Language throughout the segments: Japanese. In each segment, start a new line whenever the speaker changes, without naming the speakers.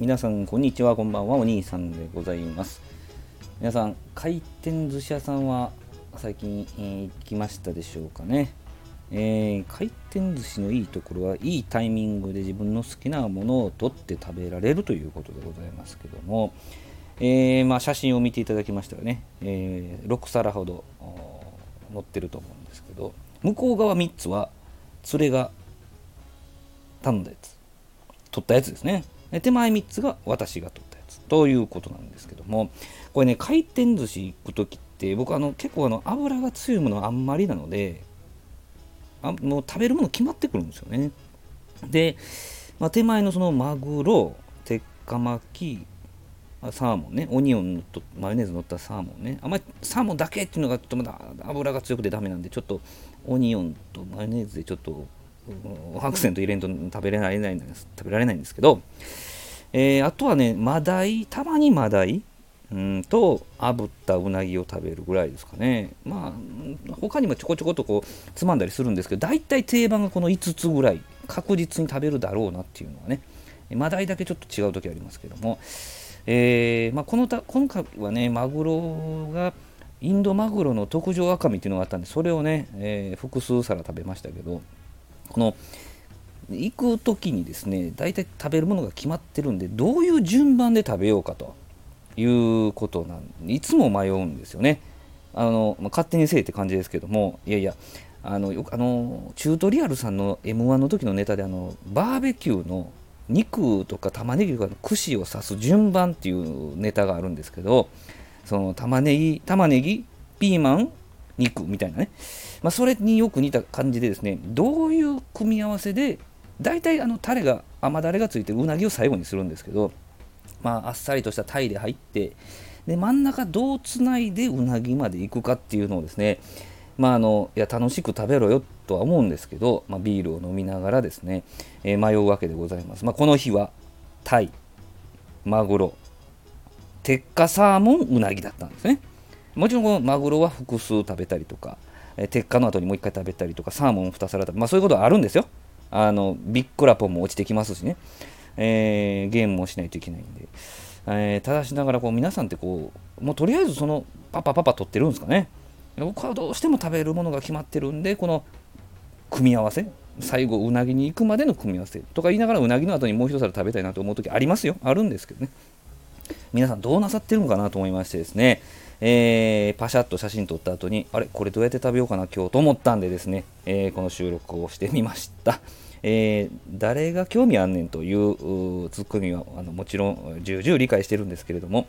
皆さんこんにちはこんばんはお兄さんでございます。皆さん回転寿司屋さんは最近、えー、行きましたでしょうかね、えー、回転寿司のいいところはいいタイミングで自分の好きなものを取って食べられるということでございますけども、えー、まあ、写真を見ていただきましたらね、え6皿ほど載ってると思うんですけど。向こう側3つは連れが頼んだやつ。取ったやつですね。手前3つが私が取ったやつということなんですけどもこれね回転寿司行く時って僕あの結構あの油が強いものあんまりなのであもう食べるもの決まってくるんですよね。で、まあ、手前のそのマグロ鉄火巻きサーモンねオニオンとマヨネーズ乗ったサーモンね。あんまりサーモンだけっていうのがちょっとまだ油が強くてダメなんでちょっとオニオンとマヨネーズでちょっとアクセント入れんと食べられないんです食べられないんですけど、えー、あとはねマダイたまにマダイうんと炙ったうなぎを食べるぐらいですかね。まあ他にもちょこちょことこうつまんだりするんですけど大体定番がこの5つぐらい確実に食べるだろうなっていうのはねマダイだけちょっと違う時ありますけども、えーまあ、このた今回はねマグロがインドマグロの特上赤身っていうのがあったんでそれをね、えー、複数皿食べましたけどこの行く時にですね大体食べるものが決まってるんでどういう順番で食べようかということなんいつも迷うんですよね。あのまあ、勝手にせえって感じですけどもいやいやあのよあのチュートリアルさんの m 1の時のネタであのバーベキューの肉とか玉ねぎとかの串を刺す順番っていうネタがあるんですけどその玉ねぎ玉ねぎピーマン肉みたいなね、まあ、それによく似た感じでですねどういう組み合わせで大体あのタレが甘だれがついてるうなぎを最後にするんですけど、まあ、あっさりとしたタイで入ってで真ん中どうつないでうなぎまで行くかっていうのをですねまあ、あのいや楽しく食べろよとは思うんですけど、まあ、ビールを飲みながらですね、えー、迷うわけでございます。まあ、この日はタイ、マグロ、鉄火サーモン、うなぎだったんですね。もちろんこのマグロは複数食べたりとか、え鉄火の後にもう一回食べたりとかサーモン2皿食べまあそういうことはあるんですよ。あのビッグラポンも落ちてきますしね、えー、ゲームもしないといけないんで、えー、ただしながらこう皆さんってこうもうとりあえずそのパパパパ取ってるんですかね。僕はどうしても食べるものが決まってるんでこの組み合わせ最後うなぎに行くまでの組み合わせとか言いながらうなぎの後にもう一皿食べたいなと思う時ありますよ。あるんですけどね。皆さんどうなさってるのかなと思いましてですね。えー、パシャッと写真撮った後にあれこれどうやって食べようかな今日と思ったんでですね、えー、この収録をしてみました、えー、誰が興味あんねんというツッコミはあのもちろん重々理解してるんですけれども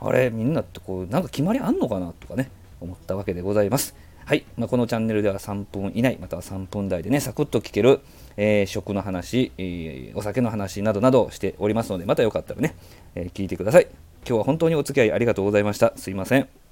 あれみんなってこうなんか決まりあんのかなとかね思ったわけでございます。はい、まあ、このチャンネルでは3分以内または3分台でねサクッと聞ける、えー、食の話、えー、お酒の話などなどしておりますのでまたよかったらね、えー、聞いてください今日は本当にお付き合いありがとうございました。すいません。